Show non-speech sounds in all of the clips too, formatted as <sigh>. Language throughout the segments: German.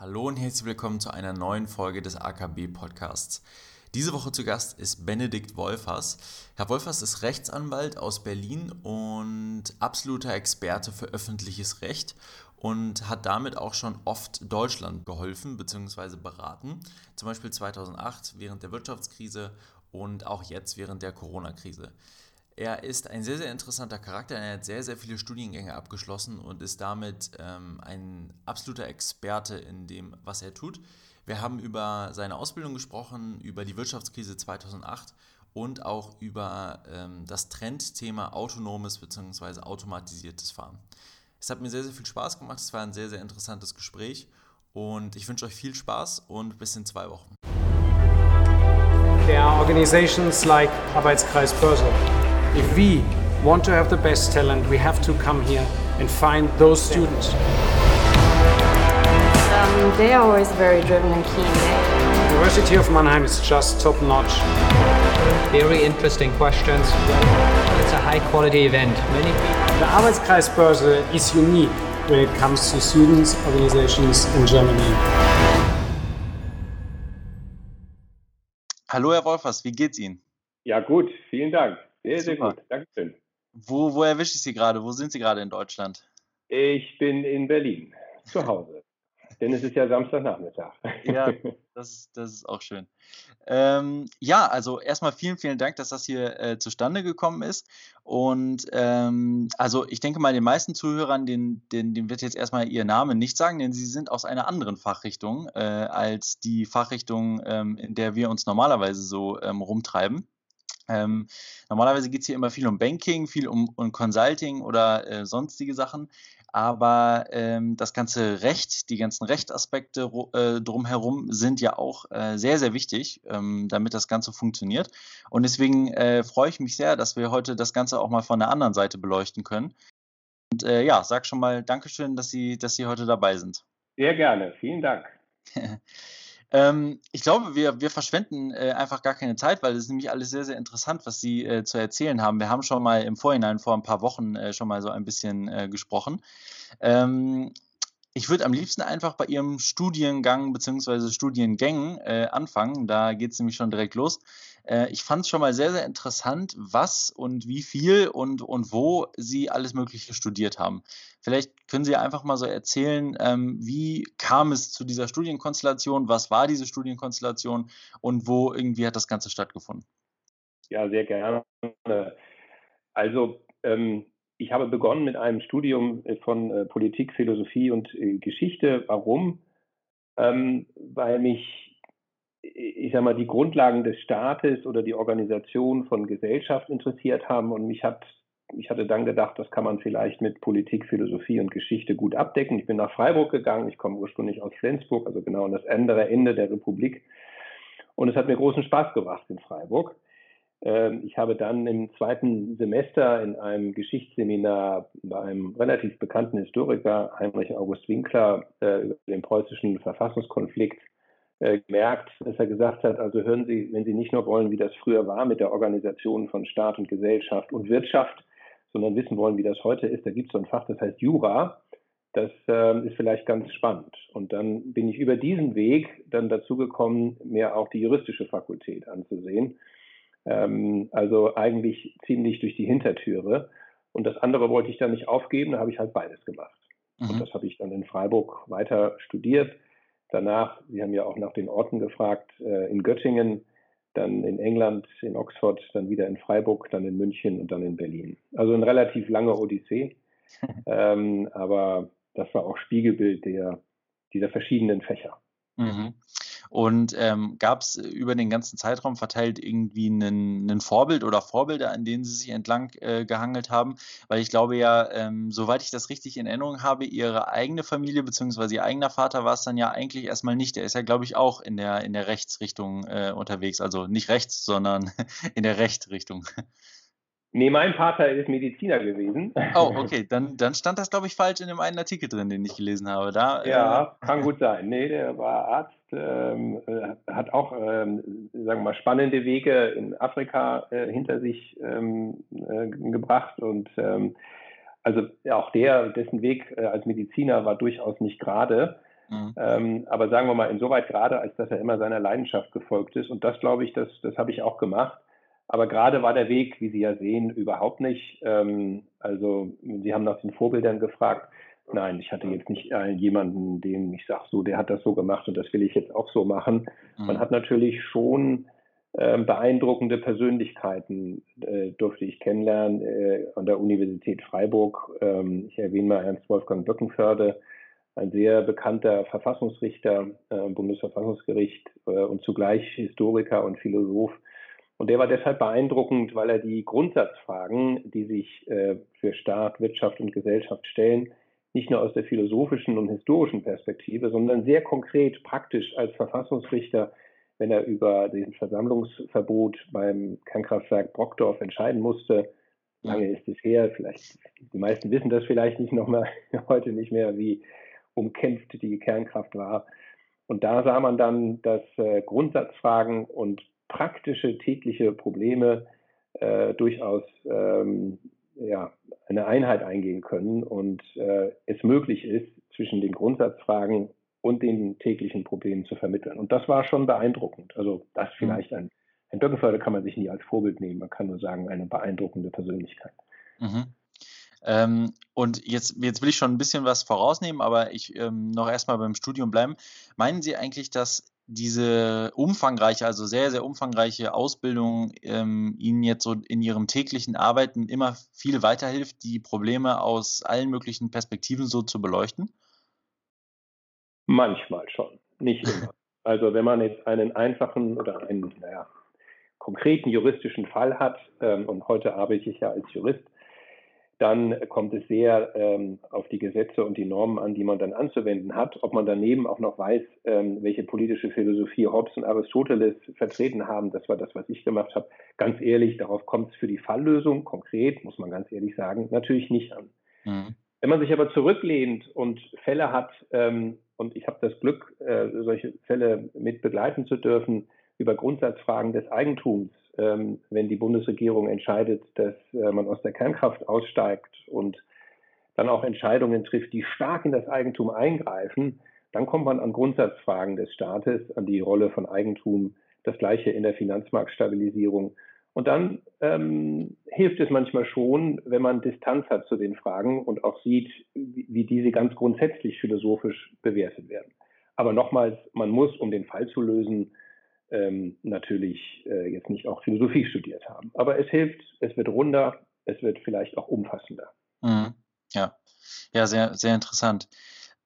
Hallo und herzlich willkommen zu einer neuen Folge des AKB Podcasts. Diese Woche zu Gast ist Benedikt Wolfers. Herr Wolfers ist Rechtsanwalt aus Berlin und absoluter Experte für öffentliches Recht und hat damit auch schon oft Deutschland geholfen bzw. beraten. Zum Beispiel 2008 während der Wirtschaftskrise und auch jetzt während der Corona-Krise. Er ist ein sehr, sehr interessanter Charakter. Er hat sehr, sehr viele Studiengänge abgeschlossen und ist damit ähm, ein absoluter Experte in dem, was er tut. Wir haben über seine Ausbildung gesprochen, über die Wirtschaftskrise 2008 und auch über ähm, das Trendthema autonomes bzw. automatisiertes Fahren. Es hat mir sehr, sehr viel Spaß gemacht. Es war ein sehr, sehr interessantes Gespräch und ich wünsche euch viel Spaß und bis in zwei Wochen. There are organizations like Arbeitskreis Börse. If we want to have the best talent, we have to come here and find those students. Um, they are always very driven and keen. University of Mannheim is just top notch. Very interesting questions. It's a high quality event. Many people. The Arbeitskreis Börse is unique when it comes to students, organizations in Germany. Hallo Herr Wolfers, wie geht's Ihnen? Ja gut, vielen Dank. Sehr, sehr Super. gut. Dankeschön. Wo, wo erwische ich Sie gerade? Wo sind Sie gerade in Deutschland? Ich bin in Berlin, zu <laughs> Hause. Denn es ist ja Samstagnachmittag. Ja, <laughs> das ist, das ist auch schön. Ähm, ja, also erstmal vielen, vielen Dank, dass das hier äh, zustande gekommen ist. Und ähm, also ich denke mal, den meisten Zuhörern, den, den, den wird jetzt erstmal Ihr Name nicht sagen, denn Sie sind aus einer anderen Fachrichtung äh, als die Fachrichtung, ähm, in der wir uns normalerweise so ähm, rumtreiben. Ähm, normalerweise geht es hier immer viel um Banking, viel um, um Consulting oder äh, sonstige Sachen. Aber ähm, das ganze Recht, die ganzen Rechtsaspekte äh, drumherum sind ja auch äh, sehr, sehr wichtig, ähm, damit das Ganze funktioniert. Und deswegen äh, freue ich mich sehr, dass wir heute das Ganze auch mal von der anderen Seite beleuchten können. Und äh, ja, sag schon mal Dankeschön, dass Sie, dass Sie heute dabei sind. Sehr gerne, vielen Dank. <laughs> Ähm, ich glaube, wir, wir verschwenden äh, einfach gar keine Zeit, weil es nämlich alles sehr, sehr interessant, was Sie äh, zu erzählen haben. Wir haben schon mal im Vorhinein vor ein paar Wochen äh, schon mal so ein bisschen äh, gesprochen. Ähm, ich würde am liebsten einfach bei Ihrem Studiengang bzw. Studiengängen äh, anfangen. Da geht es nämlich schon direkt los. Äh, ich fand es schon mal sehr, sehr interessant, was und wie viel und, und wo Sie alles Mögliche studiert haben. Vielleicht können Sie einfach mal so erzählen, ähm, wie kam es zu dieser Studienkonstellation, was war diese Studienkonstellation und wo irgendwie hat das Ganze stattgefunden? Ja, sehr gerne. Also, ähm, ich habe begonnen mit einem Studium von äh, Politik, Philosophie und äh, Geschichte. Warum? Ähm, weil mich, ich sag mal, die Grundlagen des Staates oder die Organisation von Gesellschaft interessiert haben und mich hat, ich hatte dann gedacht, das kann man vielleicht mit Politik, Philosophie und Geschichte gut abdecken. Ich bin nach Freiburg gegangen. Ich komme ursprünglich aus Flensburg, also genau an das andere Ende der Republik. Und es hat mir großen Spaß gemacht in Freiburg. Ähm, Ich habe dann im zweiten Semester in einem Geschichtsseminar bei einem relativ bekannten Historiker, Heinrich August Winkler, äh, über den preußischen Verfassungskonflikt äh, gemerkt, dass er gesagt hat, also hören Sie, wenn Sie nicht nur wollen, wie das früher war mit der Organisation von Staat und Gesellschaft und Wirtschaft, sondern wissen wollen, wie das heute ist, da gibt es so ein Fach, das heißt Jura. Das ähm, ist vielleicht ganz spannend. Und dann bin ich über diesen Weg dann dazu gekommen, mir auch die juristische Fakultät anzusehen. Ähm, also eigentlich ziemlich durch die Hintertüre. Und das andere wollte ich dann nicht aufgeben, da habe ich halt beides gemacht. Und Mhm. das habe ich dann in Freiburg weiter studiert. Danach, Sie haben ja auch nach den Orten gefragt, äh, in Göttingen, dann in England, in Oxford, dann wieder in Freiburg, dann in München und dann in Berlin. Also ein relativ langer Odyssee, <laughs> ähm, aber das war auch Spiegelbild der, dieser verschiedenen Fächer. Mhm. Und ähm, gab es über den ganzen Zeitraum verteilt irgendwie einen, einen Vorbild oder Vorbilder, an denen Sie sich entlang äh, gehangelt haben? Weil ich glaube ja, ähm, soweit ich das richtig in Erinnerung habe, Ihre eigene Familie bzw. Ihr eigener Vater war es dann ja eigentlich erstmal nicht. Der ist ja, glaube ich, auch in der, in der Rechtsrichtung äh, unterwegs. Also nicht rechts, sondern <laughs> in der Rechtrichtung. Nee, mein Vater ist Mediziner gewesen. Oh, okay. Dann, dann stand das, glaube ich, falsch in dem einen Artikel drin, den ich gelesen habe. Da, äh, Ja, kann gut sein. Nee, der war Arzt, ähm, äh, hat auch, ähm, sagen wir mal, spannende Wege in Afrika äh, hinter sich ähm, äh, gebracht. Und ähm, also auch der, dessen Weg äh, als Mediziner war durchaus nicht gerade. Mhm. Ähm, aber sagen wir mal, insoweit gerade, als dass er immer seiner Leidenschaft gefolgt ist. Und das glaube ich, das, das habe ich auch gemacht. Aber gerade war der Weg, wie Sie ja sehen, überhaupt nicht. Ähm, also Sie haben nach den Vorbildern gefragt. Nein, ich hatte jetzt nicht äh, jemanden, dem ich sage, so, der hat das so gemacht und das will ich jetzt auch so machen. Mhm. Man hat natürlich schon äh, beeindruckende Persönlichkeiten, äh, durfte ich kennenlernen äh, an der Universität Freiburg. Ähm, ich erwähne mal Ernst Wolfgang Böckenförde, ein sehr bekannter Verfassungsrichter äh, Bundesverfassungsgericht äh, und zugleich Historiker und Philosoph. Und der war deshalb beeindruckend, weil er die Grundsatzfragen, die sich äh, für Staat, Wirtschaft und Gesellschaft stellen, nicht nur aus der philosophischen und historischen Perspektive, sondern sehr konkret, praktisch als Verfassungsrichter, wenn er über den Versammlungsverbot beim Kernkraftwerk Brockdorf entscheiden musste. Lange ist es her, vielleicht, die meisten wissen das vielleicht nicht noch mal, <laughs> heute nicht mehr, wie umkämpft die Kernkraft war. Und da sah man dann, dass äh, Grundsatzfragen und praktische tägliche Probleme äh, durchaus ähm, ja, eine Einheit eingehen können und äh, es möglich ist, zwischen den Grundsatzfragen und den täglichen Problemen zu vermitteln. Und das war schon beeindruckend. Also das mhm. vielleicht ein, ein Birkenförder kann man sich nie als Vorbild nehmen. Man kann nur sagen, eine beeindruckende Persönlichkeit. Mhm. Ähm, und jetzt, jetzt will ich schon ein bisschen was vorausnehmen, aber ich ähm, noch erstmal beim Studium bleiben. Meinen Sie eigentlich, dass diese umfangreiche, also sehr, sehr umfangreiche Ausbildung ähm, Ihnen jetzt so in Ihrem täglichen Arbeiten immer viel weiterhilft, die Probleme aus allen möglichen Perspektiven so zu beleuchten? Manchmal schon, nicht immer. <laughs> also wenn man jetzt einen einfachen oder einen naja, konkreten juristischen Fall hat, ähm, und heute arbeite ich ja als Jurist, dann kommt es sehr ähm, auf die Gesetze und die Normen an, die man dann anzuwenden hat. Ob man daneben auch noch weiß, ähm, welche politische Philosophie Hobbes und Aristoteles vertreten haben, das war das, was ich gemacht habe. Ganz ehrlich, darauf kommt es für die Falllösung, konkret, muss man ganz ehrlich sagen, natürlich nicht an. Mhm. Wenn man sich aber zurücklehnt und Fälle hat, ähm, und ich habe das Glück, äh, solche Fälle mit begleiten zu dürfen, über Grundsatzfragen des Eigentums, ähm, wenn die Bundesregierung entscheidet, dass äh, man aus der Kernkraft aussteigt und dann auch Entscheidungen trifft, die stark in das Eigentum eingreifen, dann kommt man an Grundsatzfragen des Staates, an die Rolle von Eigentum, das gleiche in der Finanzmarktstabilisierung. Und dann ähm, hilft es manchmal schon, wenn man Distanz hat zu den Fragen und auch sieht, wie, wie diese ganz grundsätzlich philosophisch bewertet werden. Aber nochmals, man muss, um den Fall zu lösen, ähm, natürlich äh, jetzt nicht auch Philosophie studiert haben. Aber es hilft, es wird runder, es wird vielleicht auch umfassender. Mhm. Ja, ja, sehr, sehr interessant.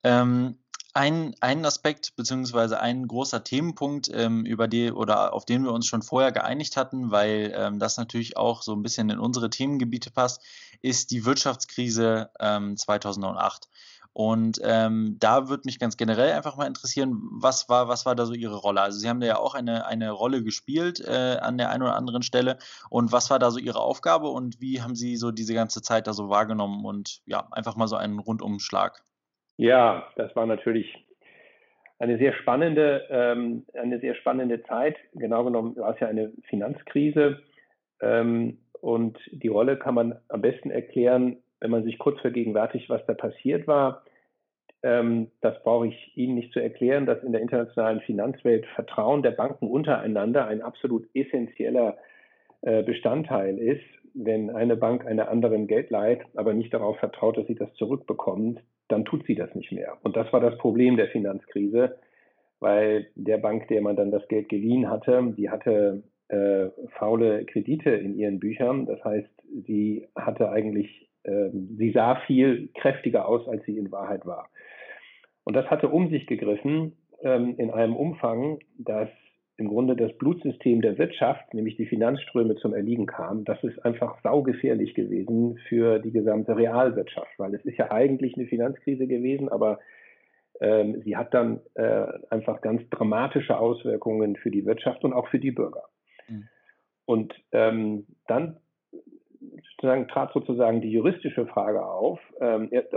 Ähm, ein, ein Aspekt beziehungsweise ein großer Themenpunkt, ähm, über die oder auf den wir uns schon vorher geeinigt hatten, weil ähm, das natürlich auch so ein bisschen in unsere Themengebiete passt, ist die Wirtschaftskrise ähm, 2008. Und ähm, da würde mich ganz generell einfach mal interessieren, was war, was war da so Ihre Rolle? Also Sie haben da ja auch eine, eine Rolle gespielt äh, an der einen oder anderen Stelle. Und was war da so Ihre Aufgabe und wie haben Sie so diese ganze Zeit da so wahrgenommen? Und ja, einfach mal so einen Rundumschlag. Ja, das war natürlich eine sehr spannende, ähm, eine sehr spannende Zeit. Genau genommen war es ja eine Finanzkrise. Ähm, und die Rolle kann man am besten erklären wenn man sich kurz vergegenwärtigt, was da passiert war, ähm, das brauche ich Ihnen nicht zu erklären, dass in der internationalen Finanzwelt Vertrauen der Banken untereinander ein absolut essentieller äh, Bestandteil ist. Wenn eine Bank einer anderen Geld leiht, aber nicht darauf vertraut, dass sie das zurückbekommt, dann tut sie das nicht mehr. Und das war das Problem der Finanzkrise, weil der Bank, der man dann das Geld geliehen hatte, die hatte äh, faule Kredite in ihren Büchern. Das heißt, sie hatte eigentlich sie sah viel kräftiger aus, als sie in Wahrheit war. Und das hatte um sich gegriffen ähm, in einem Umfang, dass im Grunde das Blutsystem der Wirtschaft, nämlich die Finanzströme zum Erliegen kam. Das ist einfach saugefährlich gewesen für die gesamte Realwirtschaft, weil es ist ja eigentlich eine Finanzkrise gewesen, aber ähm, sie hat dann äh, einfach ganz dramatische Auswirkungen für die Wirtschaft und auch für die Bürger. Mhm. Und ähm, dann sozusagen, trat sozusagen die juristische Frage auf. Ähm, ist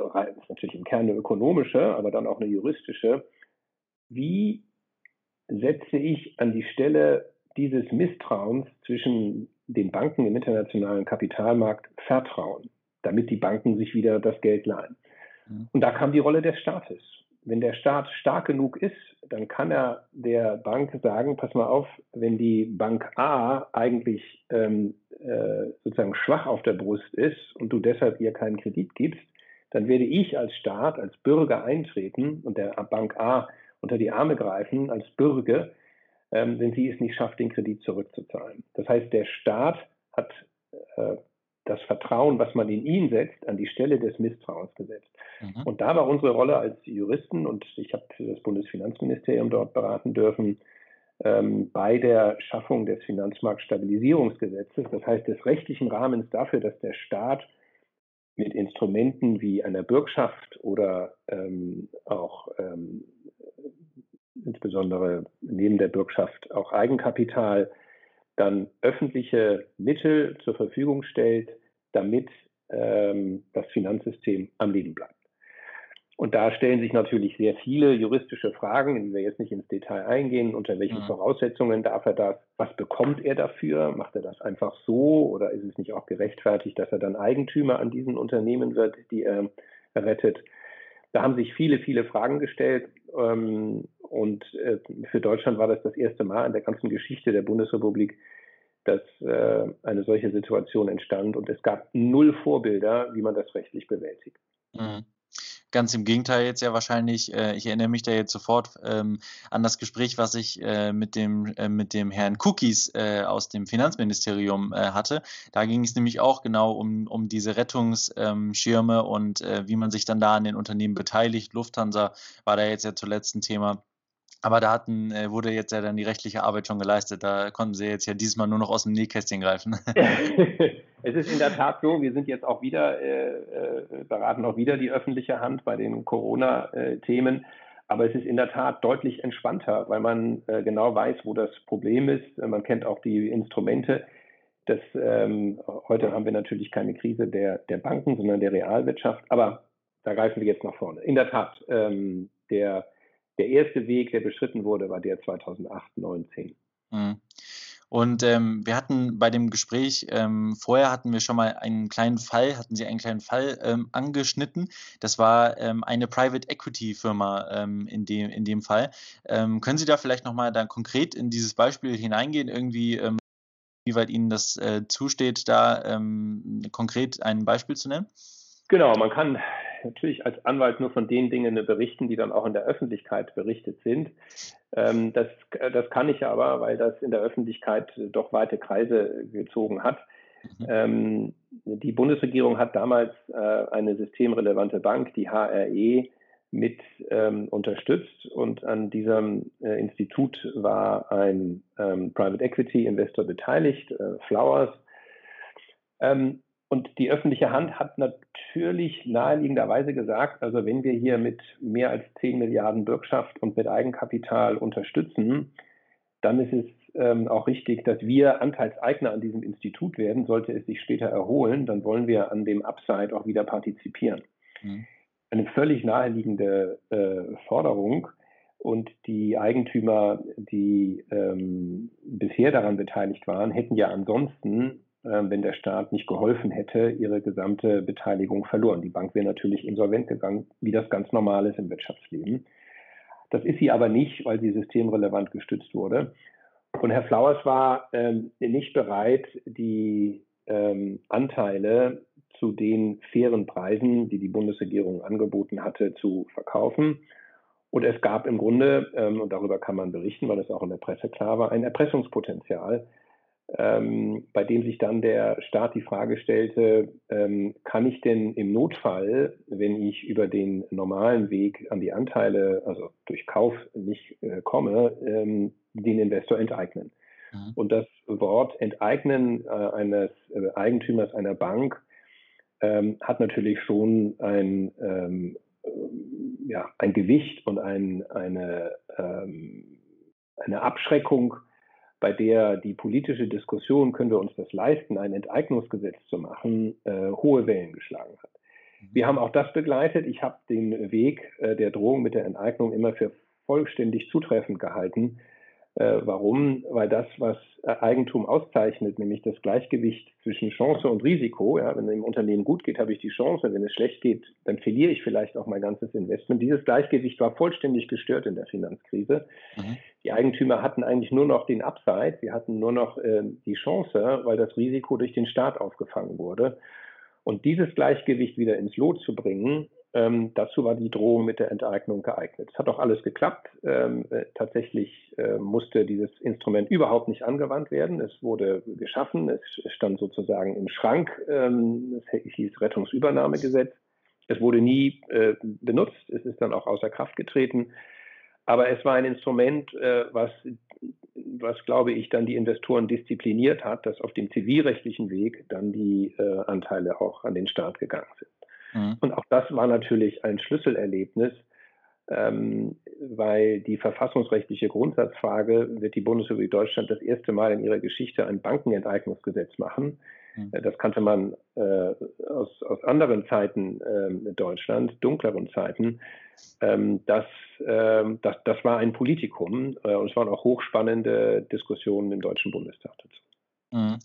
natürlich im Kern eine ökonomische, aber dann auch eine juristische. Wie setze ich an die Stelle dieses Misstrauens zwischen den Banken im internationalen Kapitalmarkt Vertrauen, damit die Banken sich wieder das Geld leihen? Mhm. Und da kam die Rolle des Staates. wenn der Staat stark genug ist, dann kann er der Bank sagen, pass mal auf, wenn die Bank A eigentlich ähm, äh, sozusagen schwach auf der Brust ist und du deshalb ihr keinen Kredit gibst, dann werde ich als Staat, als Bürger eintreten und der Bank A unter die Arme greifen als Bürger, ähm, wenn sie es nicht schafft, den Kredit zurückzuzahlen. Das heißt, der Staat hat äh, das Vertrauen, was man in ihn setzt, an die Stelle des Misstrauens gesetzt. Mhm. Und da war unsere Rolle als Juristen, und ich habe das Bundesfinanzministerium dort beraten dürfen, ähm, bei der Schaffung des Finanzmarktstabilisierungsgesetzes, das heißt des rechtlichen Rahmens dafür, dass der Staat mit Instrumenten wie einer Bürgschaft oder ähm, auch ähm, insbesondere neben der Bürgschaft auch Eigenkapital dann öffentliche Mittel zur Verfügung stellt, damit ähm, das Finanzsystem am Leben bleibt. Und da stellen sich natürlich sehr viele juristische Fragen, in die wir jetzt nicht ins Detail eingehen. Unter welchen mhm. Voraussetzungen darf er das? Was bekommt er dafür? Macht er das einfach so? Oder ist es nicht auch gerechtfertigt, dass er dann Eigentümer an diesen Unternehmen wird, die er rettet? Da haben sich viele, viele Fragen gestellt. Ähm, und äh, für Deutschland war das das erste Mal in der ganzen Geschichte der Bundesrepublik, dass äh, eine solche Situation entstand. Und es gab null Vorbilder, wie man das rechtlich bewältigt. Mhm. Ganz im Gegenteil jetzt ja wahrscheinlich, äh, ich erinnere mich da jetzt sofort ähm, an das Gespräch, was ich äh, mit, dem, äh, mit dem Herrn Cookies äh, aus dem Finanzministerium äh, hatte. Da ging es nämlich auch genau um, um diese Rettungsschirme und äh, wie man sich dann da an den Unternehmen beteiligt. Lufthansa war da jetzt ja zuletzt ein Thema. Aber da hatten, äh, wurde jetzt ja dann die rechtliche Arbeit schon geleistet. Da konnten sie jetzt ja dieses Mal nur noch aus dem Nähkästchen greifen. <laughs> es ist in der Tat so, wir sind jetzt auch wieder, äh, äh, beraten auch wieder die öffentliche Hand bei den Corona-Themen. Aber es ist in der Tat deutlich entspannter, weil man äh, genau weiß, wo das Problem ist. Man kennt auch die Instrumente. Das, ähm, heute haben wir natürlich keine Krise der, der Banken, sondern der Realwirtschaft. Aber da greifen wir jetzt nach vorne. In der Tat, ähm, der der erste Weg, der beschritten wurde, war der 2008, 2019. Mhm. Und ähm, wir hatten bei dem Gespräch ähm, vorher hatten wir schon mal einen kleinen Fall, hatten Sie einen kleinen Fall ähm, angeschnitten. Das war ähm, eine Private Equity Firma ähm, in dem in dem Fall. Ähm, können Sie da vielleicht noch mal dann konkret in dieses Beispiel hineingehen, irgendwie, wie weit Ihnen das äh, zusteht, da konkret ein Beispiel zu nennen? Genau, man kann natürlich als Anwalt nur von den Dingen berichten, die dann auch in der Öffentlichkeit berichtet sind. Ähm, das, das kann ich aber, weil das in der Öffentlichkeit doch weite Kreise gezogen hat. Mhm. Ähm, die Bundesregierung hat damals äh, eine systemrelevante Bank, die HRE, mit ähm, unterstützt und an diesem äh, Institut war ein ähm, Private Equity Investor beteiligt, äh, Flowers. Ähm, und die öffentliche Hand hat natürlich naheliegenderweise gesagt, also wenn wir hier mit mehr als 10 Milliarden Bürgschaft und mit Eigenkapital unterstützen, dann ist es ähm, auch richtig, dass wir Anteilseigner an diesem Institut werden. Sollte es sich später erholen, dann wollen wir an dem Upside auch wieder partizipieren. Mhm. Eine völlig naheliegende äh, Forderung. Und die Eigentümer, die ähm, bisher daran beteiligt waren, hätten ja ansonsten wenn der Staat nicht geholfen hätte, ihre gesamte Beteiligung verloren. Die Bank wäre natürlich insolvent gegangen, wie das ganz normal ist im Wirtschaftsleben. Das ist sie aber nicht, weil sie systemrelevant gestützt wurde. Und Herr Flowers war ähm, nicht bereit, die ähm, Anteile zu den fairen Preisen, die die Bundesregierung angeboten hatte, zu verkaufen. Und es gab im Grunde, ähm, und darüber kann man berichten, weil es auch in der Presse klar war, ein Erpressungspotenzial, ähm, bei dem sich dann der Staat die Frage stellte, ähm, kann ich denn im Notfall, wenn ich über den normalen Weg an die Anteile, also durch Kauf nicht äh, komme, ähm, den Investor enteignen? Mhm. Und das Wort Enteignen äh, eines äh, Eigentümers einer Bank ähm, hat natürlich schon ein, ähm, äh, ja, ein Gewicht und ein, eine, ähm, eine Abschreckung bei der die politische Diskussion, können wir uns das leisten, ein Enteignungsgesetz zu machen, äh, hohe Wellen geschlagen hat. Mhm. Wir haben auch das begleitet. Ich habe den Weg äh, der Drohung mit der Enteignung immer für vollständig zutreffend gehalten, Äh, warum? Weil das, was äh, Eigentum auszeichnet, nämlich das Gleichgewicht zwischen Chance und Risiko, ja, wenn es im Unternehmen gut geht, habe ich die Chance, wenn es schlecht geht, dann verliere ich vielleicht auch mein ganzes Investment. Dieses Gleichgewicht war vollständig gestört in der Finanzkrise. Mhm. Die Eigentümer hatten eigentlich nur noch den Upside, sie hatten nur noch äh, die Chance, weil das Risiko durch den Staat aufgefangen wurde. Und dieses Gleichgewicht wieder ins Lot zu bringen, ähm, dazu war die Drohung mit der Enteignung geeignet. Es hat auch alles geklappt. Ähm, äh, tatsächlich äh, musste dieses Instrument überhaupt nicht angewandt werden. Es wurde geschaffen, es stand sozusagen im Schrank. Ähm, es hieß Rettungsübernahmegesetz. Es wurde nie äh, benutzt. Es ist dann auch außer Kraft getreten. Aber es war ein Instrument, äh, was, was, glaube ich, dann die Investoren diszipliniert hat, dass auf dem zivilrechtlichen Weg dann die äh, Anteile auch an den Staat gegangen sind. Mhm. Und auch das war natürlich ein Schlüsselerlebnis, ähm, weil die verfassungsrechtliche Grundsatzfrage wird die Bundesrepublik Deutschland das erste Mal in ihrer Geschichte ein Bankenenteignungsgesetz machen. Mhm. Äh, das kannte man äh, aus, aus anderen Zeiten äh, Deutschland, dunkleren Zeiten. Ähm, das, ähm, das, das war ein Politikum äh, und es waren auch hochspannende Diskussionen im Deutschen Bundestag dazu. Mhm.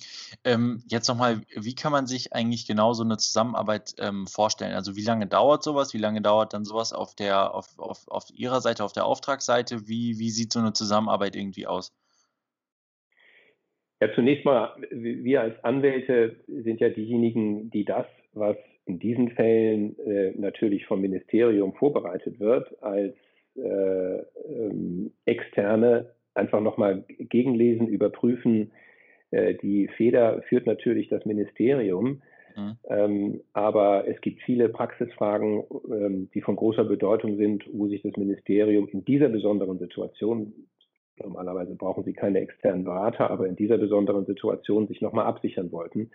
Ähm, jetzt nochmal, wie kann man sich eigentlich genau so eine Zusammenarbeit ähm, vorstellen? Also wie lange dauert sowas? Wie lange dauert dann sowas auf der, auf, auf, auf Ihrer Seite, auf der Auftragsseite? Wie, wie sieht so eine Zusammenarbeit irgendwie aus? Ja, zunächst mal, wir als Anwälte sind ja diejenigen, die das, was in diesen Fällen äh, natürlich vom Ministerium vorbereitet wird, als äh, ähm, Externe einfach nochmal gegenlesen, überprüfen, die Feder führt natürlich das Ministerium. Mhm. Ähm, aber es gibt viele Praxisfragen, ähm, die von großer Bedeutung sind, wo sich das Ministerium in dieser besonderen Situation, normalerweise brauchen sie keine externen Berater, aber in dieser besonderen Situation sich nochmal absichern wollten.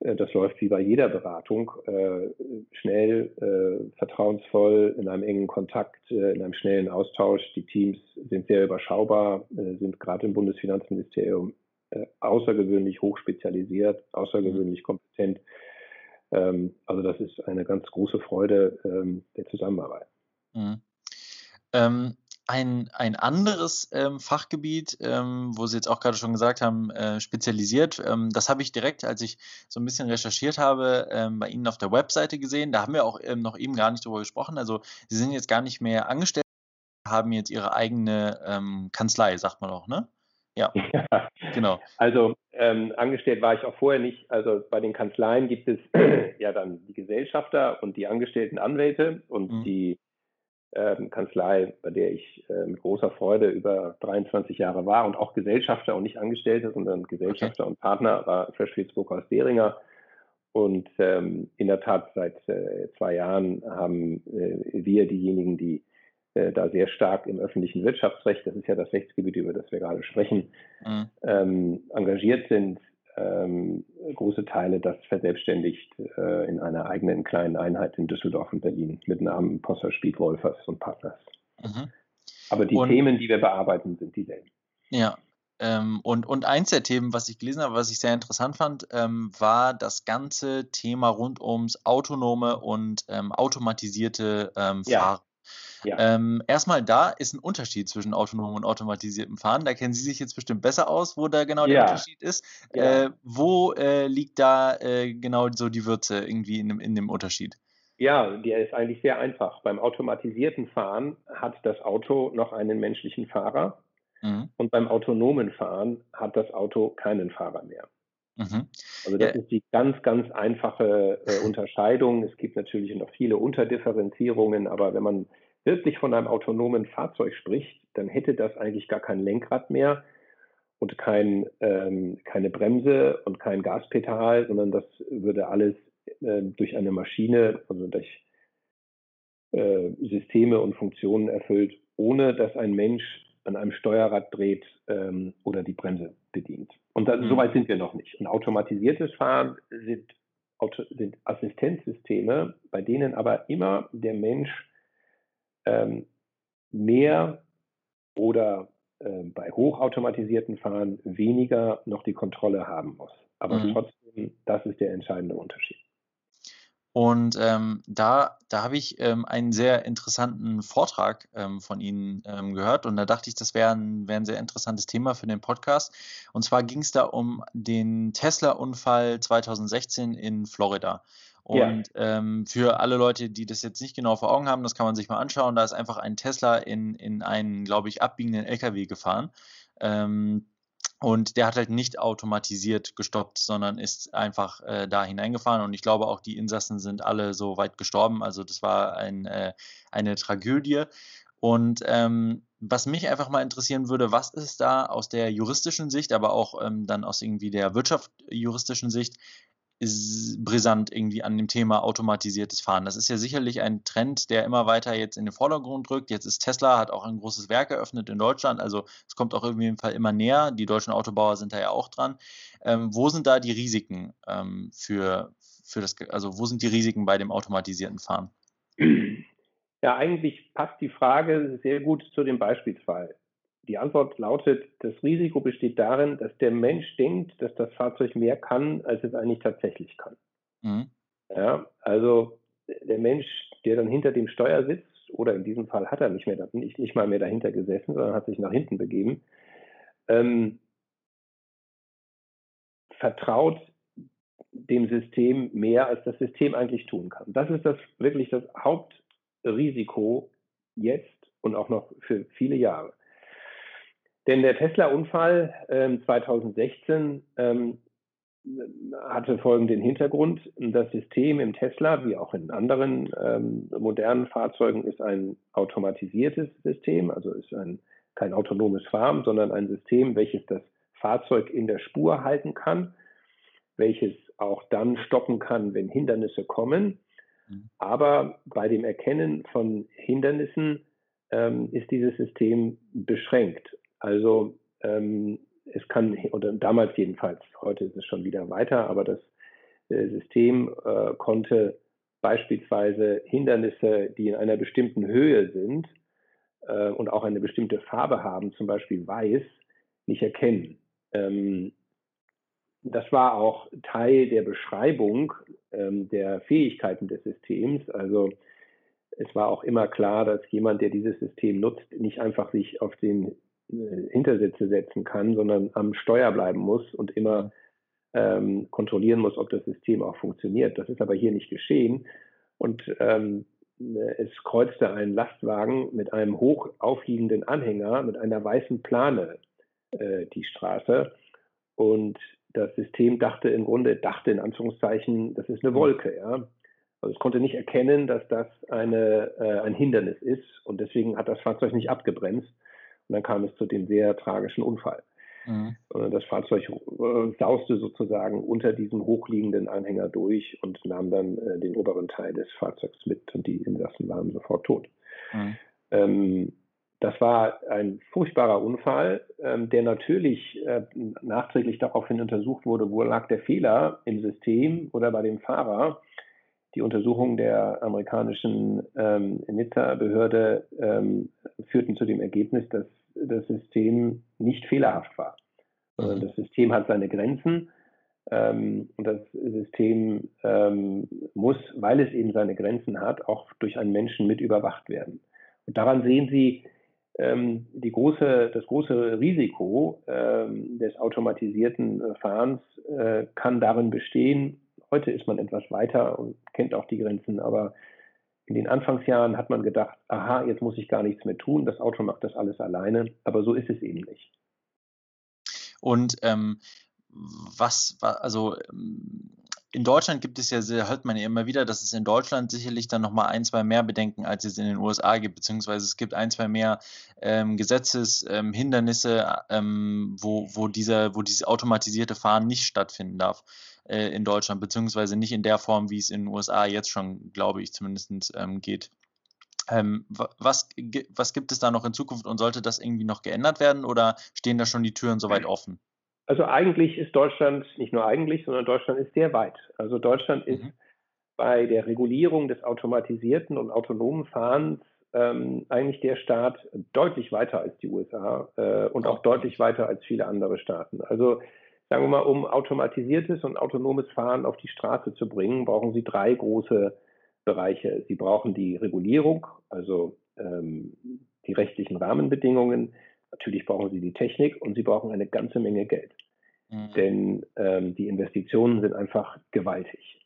Äh, das läuft wie bei jeder Beratung, äh, schnell, äh, vertrauensvoll, in einem engen Kontakt, äh, in einem schnellen Austausch. Die Teams sind sehr überschaubar, äh, sind gerade im Bundesfinanzministerium äh, außergewöhnlich hochspezialisiert, außergewöhnlich kompetent. Ähm, also das ist eine ganz große Freude ähm, der Zusammenarbeit. Mhm. Ähm, ein, ein anderes ähm, Fachgebiet, ähm, wo Sie jetzt auch gerade schon gesagt haben, äh, spezialisiert, ähm, das habe ich direkt, als ich so ein bisschen recherchiert habe, bei Ihnen auf der Webseite gesehen. Da haben wir auch noch eben gar nicht drüber gesprochen. Also Sie sind jetzt gar nicht mehr angestellt, haben jetzt Ihre eigene Kanzlei, sagt man auch, ne? Ja, ja. <laughs> genau. Also ähm, angestellt war ich auch vorher nicht. Also bei den Kanzleien gibt es <clears throat> ja dann die Gesellschafter und die angestellten Anwälte und mhm. die ähm, Kanzlei, bei der ich äh, mit großer Freude über 23 Jahre war und auch Gesellschafter und nicht Angestellte, sondern Gesellschafter okay. und Partner war Freshfields Burkhaus Deringer. Und ähm, in der Tat seit äh, zwei Jahren haben äh, wir diejenigen, die da sehr stark im öffentlichen Wirtschaftsrecht, das ist ja das Rechtsgebiet, über das wir gerade sprechen, mhm. ähm, engagiert sind, ähm, große Teile das verselbstständigt äh, in einer eigenen kleinen Einheit in Düsseldorf und Berlin mit Namen Posser, Spied, Wolfers und Partners. Mhm. Aber die und, Themen, die wir bearbeiten, sind dieselben. Ja. Ähm, und, und eins der Themen, was ich gelesen habe, was ich sehr interessant fand, ähm, war das ganze Thema rund ums autonome und ähm, automatisierte ähm, ja. Ja. Ähm, erstmal da ist ein Unterschied zwischen autonomem und automatisiertem Fahren. Da kennen Sie sich jetzt bestimmt besser aus, wo da genau der Unterschied ist. Ja. Äh, wo äh, liegt da äh, genau so die Würze irgendwie in dem, in dem Unterschied? Ja, der ist eigentlich sehr einfach. Beim automatisierten Fahren hat das Auto noch einen menschlichen Fahrer mhm. und beim autonomen Fahren hat das Auto keinen Fahrer mehr. Mhm. Also das ja. ist die ganz, ganz einfache äh, Unterscheidung. Es gibt natürlich noch viele Unterdifferenzierungen, aber wenn man wirklich von einem autonomen Fahrzeug spricht, dann hätte das eigentlich gar kein Lenkrad mehr und kein, ähm, keine Bremse und kein Gaspedal, sondern das würde alles äh, durch eine Maschine, also durch äh, Systeme und Funktionen erfüllt, ohne dass ein Mensch an einem Steuerrad dreht ähm, oder die Bremse bedient. Und da, mhm. so weit sind wir noch nicht. Ein automatisiertes Fahren sind, sind Assistenzsysteme, bei denen aber immer der Mensch ähm, mehr oder äh, bei hochautomatisierten Fahren weniger noch die Kontrolle haben muss. Aber mhm. trotzdem, das ist der entscheidende Unterschied. Und ähm, da, da habe ich ähm, einen sehr interessanten Vortrag ähm, von Ihnen ähm, gehört und da dachte ich, das wäre ein, wär ein sehr interessantes Thema für den Podcast. Und zwar ging es da um den Tesla-Unfall 2016 in Florida. Und ja. ähm, für alle Leute, die das jetzt nicht genau vor Augen haben, das kann man sich mal anschauen. Da ist einfach ein Tesla in, in einen, glaube ich, abbiegenden LKW gefahren. Ähm, und der hat halt nicht automatisiert gestoppt, sondern ist einfach äh, da hineingefahren. Und ich glaube auch, die Insassen sind alle so weit gestorben. Also das war ein, äh, eine Tragödie. Und ähm, was mich einfach mal interessieren würde, was ist da aus der juristischen Sicht, aber auch ähm, dann aus irgendwie der wirtschaftsjuristischen Sicht brisant irgendwie an dem Thema automatisiertes Fahren. Das ist ja sicherlich ein Trend, der immer weiter jetzt in den Vordergrund rückt. Jetzt ist Tesla, hat auch ein großes Werk eröffnet in Deutschland, also es kommt auch irgendwie im Fall immer näher. Die deutschen Autobauer sind da ja auch dran. Ähm, wo sind da die Risiken ähm, für, für das, also wo sind die Risiken bei dem automatisierten Fahren? Ja, eigentlich passt die Frage sehr gut zu dem Beispielsfall. Die Antwort lautet, das Risiko besteht darin, dass der Mensch denkt, dass das Fahrzeug mehr kann, als es eigentlich tatsächlich kann. Mhm. Ja, also der Mensch, der dann hinter dem Steuer sitzt, oder in diesem Fall hat er nicht, mehr, nicht, nicht mal mehr dahinter gesessen, sondern hat sich nach hinten begeben, ähm, vertraut dem System mehr, als das System eigentlich tun kann. Das ist das wirklich das Hauptrisiko jetzt und auch noch für viele Jahre. Denn der Tesla-Unfall ähm, 2016 ähm, hatte folgenden Hintergrund. Das System im Tesla, wie auch in anderen ähm, modernen Fahrzeugen, ist ein automatisiertes System, also ist ein, kein autonomes Fahren, sondern ein System, welches das Fahrzeug in der Spur halten kann, welches auch dann stoppen kann, wenn Hindernisse kommen. Mhm. Aber bei dem Erkennen von Hindernissen ähm, ist dieses System beschränkt. Also ähm, es kann, oder damals jedenfalls, heute ist es schon wieder weiter, aber das äh, System äh, konnte beispielsweise Hindernisse, die in einer bestimmten Höhe sind äh, und auch eine bestimmte Farbe haben, zum Beispiel weiß, nicht erkennen. Ähm, das war auch Teil der Beschreibung ähm, der Fähigkeiten des Systems. Also es war auch immer klar, dass jemand, der dieses System nutzt, nicht einfach sich auf den äh, Hintersitze setzen kann, sondern am Steuer bleiben muss und immer ähm, kontrollieren muss, ob das System auch funktioniert. Das ist aber hier nicht geschehen. Und ähm, es kreuzte ein Lastwagen mit einem hoch aufliegenden Anhänger mit einer weißen Plane äh, die Straße. Und das System dachte im Grunde, dachte in Anführungszeichen, das ist eine Wolke. Ja? Also es konnte nicht erkennen, dass das eine, äh, ein Hindernis ist und deswegen hat das Fahrzeug nicht abgebremst. Und dann kam es zu dem sehr tragischen Unfall. Mhm. Das Fahrzeug äh, sauste sozusagen unter diesem hochliegenden Anhänger durch und nahm dann äh, den oberen Teil des Fahrzeugs mit und die Insassen waren sofort tot. Mhm. Ähm, das war ein furchtbarer Unfall, ähm, der natürlich äh, nachträglich daraufhin untersucht wurde, wo lag der Fehler im System oder bei dem Fahrer. Die Untersuchungen der amerikanischen ähm, Nizza-Behörde ähm, führten zu dem Ergebnis, dass das System nicht fehlerhaft war. Mhm. Das System hat seine Grenzen ähm, und das System ähm, muss, weil es eben seine Grenzen hat, auch durch einen Menschen mit überwacht werden. Und daran sehen Sie ähm, große, das große Risiko ähm, des automatisierten Fahrens äh, kann darin bestehen, Heute ist man etwas weiter und kennt auch die Grenzen, aber in den Anfangsjahren hat man gedacht, aha, jetzt muss ich gar nichts mehr tun, das Auto macht das alles alleine, aber so ist es eben nicht. Und ähm, was, also ähm, in Deutschland gibt es ja, hört man ja immer wieder, dass es in Deutschland sicherlich dann nochmal ein, zwei mehr Bedenken, als es in den USA gibt, beziehungsweise es gibt ein, zwei mehr ähm, Gesetzeshindernisse, ähm, wo, wo, dieser, wo dieses automatisierte Fahren nicht stattfinden darf äh, in Deutschland, beziehungsweise nicht in der Form, wie es in den USA jetzt schon, glaube ich, zumindest ähm, geht. Ähm, was, was gibt es da noch in Zukunft und sollte das irgendwie noch geändert werden oder stehen da schon die Türen soweit offen? Also eigentlich ist Deutschland, nicht nur eigentlich, sondern Deutschland ist sehr weit. Also Deutschland ist mhm. bei der Regulierung des automatisierten und autonomen Fahrens ähm, eigentlich der Staat deutlich weiter als die USA äh, und auch deutlich weiter als viele andere Staaten. Also sagen wir mal, um automatisiertes und autonomes Fahren auf die Straße zu bringen, brauchen Sie drei große Bereiche. Sie brauchen die Regulierung, also ähm, die rechtlichen Rahmenbedingungen. Natürlich brauchen Sie die Technik und Sie brauchen eine ganze Menge Geld. Mhm. Denn ähm, die Investitionen sind einfach gewaltig.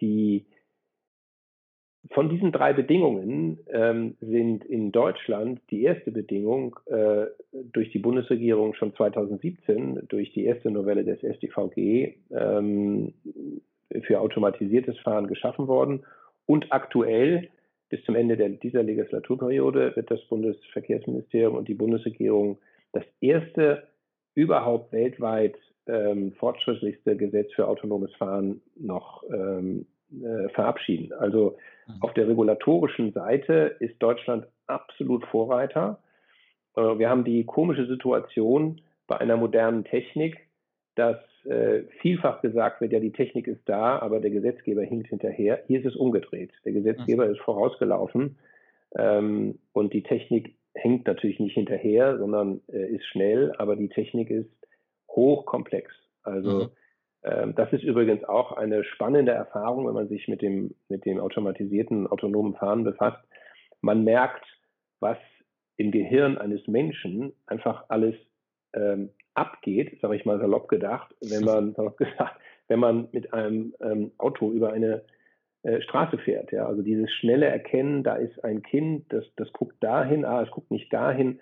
Die von diesen drei Bedingungen ähm, sind in Deutschland die erste Bedingung äh, durch die Bundesregierung schon 2017 durch die erste Novelle des SDVG ähm, für automatisiertes Fahren geschaffen worden. Und aktuell, bis zum Ende der, dieser Legislaturperiode, wird das Bundesverkehrsministerium und die Bundesregierung das erste überhaupt weltweit ähm, fortschrittlichste Gesetz für autonomes Fahren noch ähm, äh, verabschieden. Also mhm. auf der regulatorischen Seite ist Deutschland absolut Vorreiter. Äh, wir haben die komische Situation bei einer modernen Technik, dass äh, vielfach gesagt wird, ja, die Technik ist da, aber der Gesetzgeber hinkt hinterher. Hier ist es umgedreht. Der Gesetzgeber mhm. ist vorausgelaufen ähm, und die Technik hängt natürlich nicht hinterher, sondern äh, ist schnell, aber die Technik ist hochkomplex. Also mhm. Ähm, das ist übrigens auch eine spannende Erfahrung, wenn man sich mit dem, mit dem automatisierten autonomen Fahren befasst. Man merkt, was im Gehirn eines Menschen einfach alles ähm, abgeht, sage ich mal salopp gedacht, wenn man, <laughs> salopp gesagt, wenn man mit einem ähm, Auto über eine äh, Straße fährt. Ja? Also dieses schnelle Erkennen, da ist ein Kind, das, das guckt dahin, ah, es guckt nicht dahin,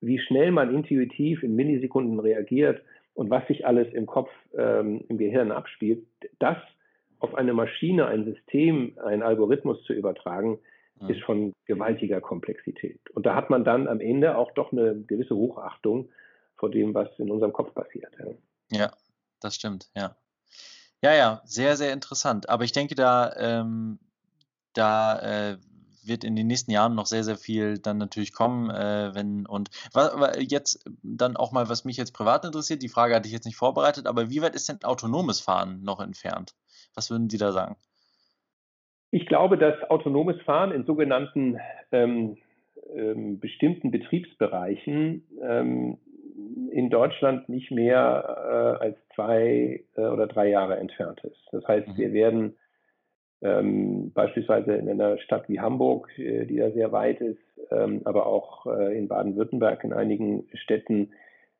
wie schnell man intuitiv in Millisekunden reagiert und was sich alles im Kopf, ähm, im Gehirn abspielt, das auf eine Maschine, ein System, einen Algorithmus zu übertragen, ja. ist von gewaltiger Komplexität. Und da hat man dann am Ende auch doch eine gewisse Hochachtung vor dem, was in unserem Kopf passiert. Ja, ja das stimmt, ja. Ja, ja, sehr, sehr interessant. Aber ich denke, da, ähm, da äh, wird in den nächsten Jahren noch sehr, sehr viel dann natürlich kommen, äh, wenn und jetzt dann auch mal, was mich jetzt privat interessiert, die Frage hatte ich jetzt nicht vorbereitet, aber wie weit ist denn autonomes Fahren noch entfernt? Was würden Sie da sagen? Ich glaube, dass autonomes Fahren in sogenannten ähm, ähm, bestimmten Betriebsbereichen ähm, in Deutschland nicht mehr äh, als zwei äh, oder drei Jahre entfernt ist. Das heißt, mhm. wir werden ähm, beispielsweise in einer Stadt wie Hamburg, äh, die da sehr weit ist, ähm, aber auch äh, in Baden-Württemberg in einigen Städten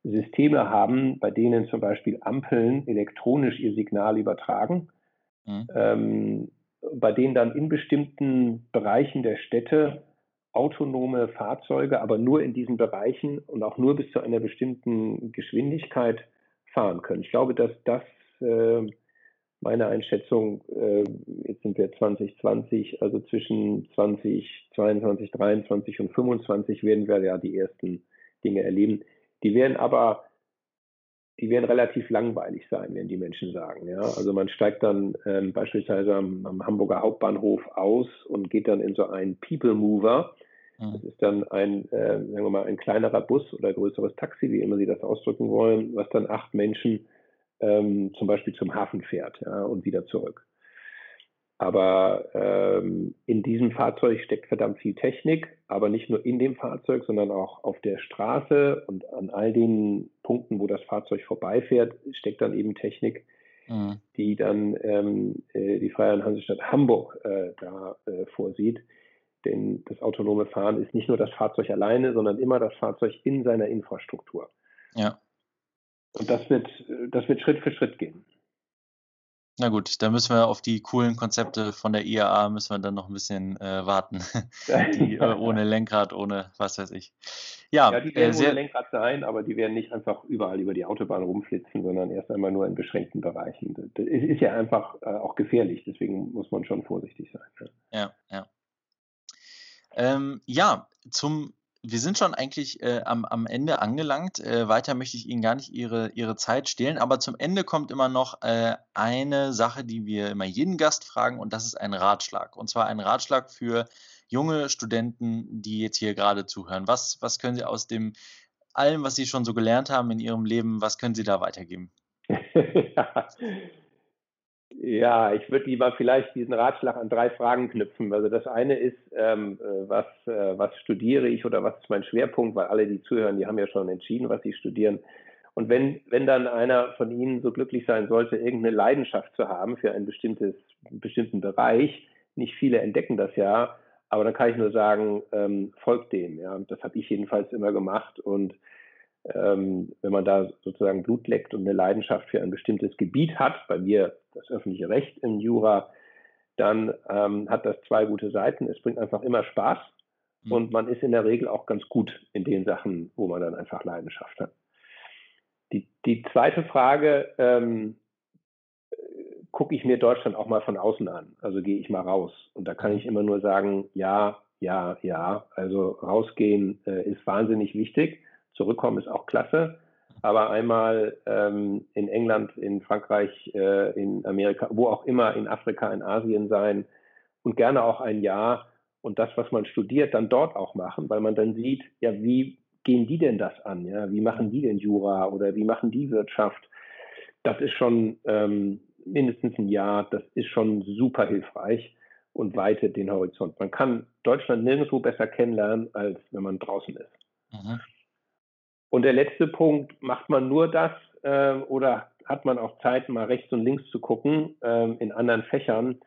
Systeme haben, bei denen zum Beispiel Ampeln elektronisch ihr Signal übertragen, mhm. ähm, bei denen dann in bestimmten Bereichen der Städte autonome Fahrzeuge, aber nur in diesen Bereichen und auch nur bis zu einer bestimmten Geschwindigkeit fahren können. Ich glaube, dass das äh, meine Einschätzung, äh, jetzt sind wir 2020, also zwischen 2022, 23 und 25 werden wir ja die ersten Dinge erleben. Die werden aber, die werden relativ langweilig sein, werden die Menschen sagen. Ja? Also man steigt dann ähm, beispielsweise am, am, Hamburger Hauptbahnhof aus und geht dann in so einen People Mover. Mhm. Das ist dann ein, äh, sagen wir mal, ein kleinerer Bus oder größeres Taxi, wie immer Sie das ausdrücken wollen, was dann acht Menschen ähm, zum Beispiel zum Hafen fährt ja, und wieder zurück. Aber ähm, in diesem Fahrzeug steckt verdammt viel Technik, aber nicht nur in dem Fahrzeug, sondern auch auf der Straße und an all den Punkten, wo das Fahrzeug vorbeifährt, steckt dann eben Technik, mhm. die dann ähm, äh, die Freie Hansestadt Hamburg äh, da äh, vorsieht. Denn das autonome Fahren ist nicht nur das Fahrzeug alleine, sondern immer das Fahrzeug in seiner Infrastruktur. Ja. Und das wird, das wird Schritt für Schritt gehen. Na gut, da müssen wir auf die coolen Konzepte von der IAA müssen wir dann noch ein bisschen äh, warten. <laughs> die, äh, <laughs> ohne Lenkrad, ohne was weiß ich. Ja, ja die werden äh, sehr, ohne Lenkrad sein, aber die werden nicht einfach überall über die Autobahn rumflitzen, sondern erst einmal nur in beschränkten Bereichen. Das ist ja einfach äh, auch gefährlich, deswegen muss man schon vorsichtig sein. Ne? Ja, ja. Ähm, ja, zum wir sind schon eigentlich äh, am, am Ende angelangt. Äh, weiter möchte ich Ihnen gar nicht Ihre, Ihre Zeit stehlen, aber zum Ende kommt immer noch äh, eine Sache, die wir immer jeden Gast fragen, und das ist ein Ratschlag. Und zwar ein Ratschlag für junge Studenten, die jetzt hier gerade zuhören. Was, was können Sie aus dem allem, was Sie schon so gelernt haben in Ihrem Leben, was können Sie da weitergeben? <laughs> <laughs> ja. Ja, ich würde lieber vielleicht diesen Ratschlag an drei Fragen knüpfen. Also das eine ist, ähm, äh, was, äh, was studiere ich oder was ist mein Schwerpunkt, weil alle, die zuhören, die haben ja schon entschieden, was sie studieren. Und wenn, wenn dann einer von Ihnen so glücklich sein sollte, irgendeine Leidenschaft zu haben für ein bestimmtes, einen bestimmten Bereich, nicht viele entdecken das ja, aber dann kann ich nur sagen, ähm, folgt dem. Ja. Das habe ich jedenfalls immer gemacht. Und ähm, wenn man da sozusagen Blut leckt und eine Leidenschaft für ein bestimmtes Gebiet hat, bei mir das öffentliche Recht im Jura, dann ähm, hat das zwei gute Seiten. Es bringt einfach immer Spaß mhm. und man ist in der Regel auch ganz gut in den Sachen, wo man dann einfach Leidenschaft hat. Die, die zweite Frage, ähm, gucke ich mir Deutschland auch mal von außen an. Also gehe ich mal raus. Und da kann ich immer nur sagen, ja, ja, ja. Also rausgehen äh, ist wahnsinnig wichtig. Zurückkommen ist auch klasse. Aber einmal ähm, in England, in Frankreich, äh, in Amerika, wo auch immer, in Afrika, in Asien sein und gerne auch ein Jahr und das, was man studiert, dann dort auch machen, weil man dann sieht, ja, wie gehen die denn das an? Ja, wie machen die denn Jura oder wie machen die Wirtschaft? Das ist schon ähm, mindestens ein Jahr, das ist schon super hilfreich und weitet den Horizont. Man kann Deutschland nirgendwo besser kennenlernen, als wenn man draußen ist. Mhm. Und der letzte Punkt, macht man nur das äh, oder hat man auch Zeit, mal rechts und links zu gucken äh, in anderen Fächern?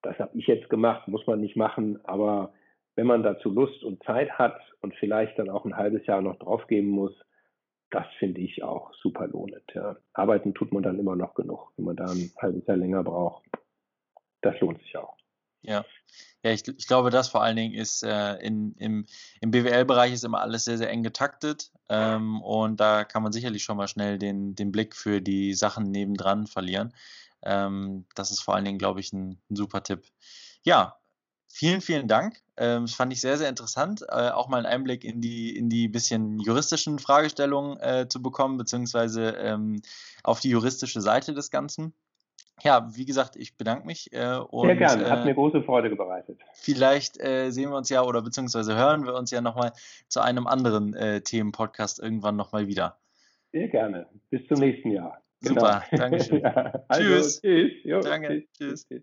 Das habe ich jetzt gemacht, muss man nicht machen, aber wenn man dazu Lust und Zeit hat und vielleicht dann auch ein halbes Jahr noch draufgeben muss, das finde ich auch super lohnend. Ja. Arbeiten tut man dann immer noch genug, wenn man da ein halbes Jahr länger braucht. Das lohnt sich auch. Ja, ja ich, ich glaube, das vor allen Dingen ist äh, in, im, im BWL-Bereich ist immer alles sehr, sehr eng getaktet ähm, und da kann man sicherlich schon mal schnell den, den Blick für die Sachen nebendran verlieren. Ähm, das ist vor allen Dingen, glaube ich, ein, ein super Tipp. Ja, Vielen, vielen Dank. Ähm, das fand ich sehr, sehr interessant, äh, auch mal einen Einblick in die, in die bisschen juristischen Fragestellungen äh, zu bekommen, beziehungsweise ähm, auf die juristische Seite des Ganzen. Ja, wie gesagt, ich bedanke mich. Äh, und, sehr gerne, hat mir große Freude bereitet. Vielleicht äh, sehen wir uns ja oder beziehungsweise hören wir uns ja nochmal zu einem anderen äh, Themenpodcast irgendwann nochmal wieder. Sehr gerne. Bis zum nächsten Jahr. Super, genau. Dankeschön. <laughs> ja, also, tschüss. Tschüss. Jo, Danke, tschüss. tschüss.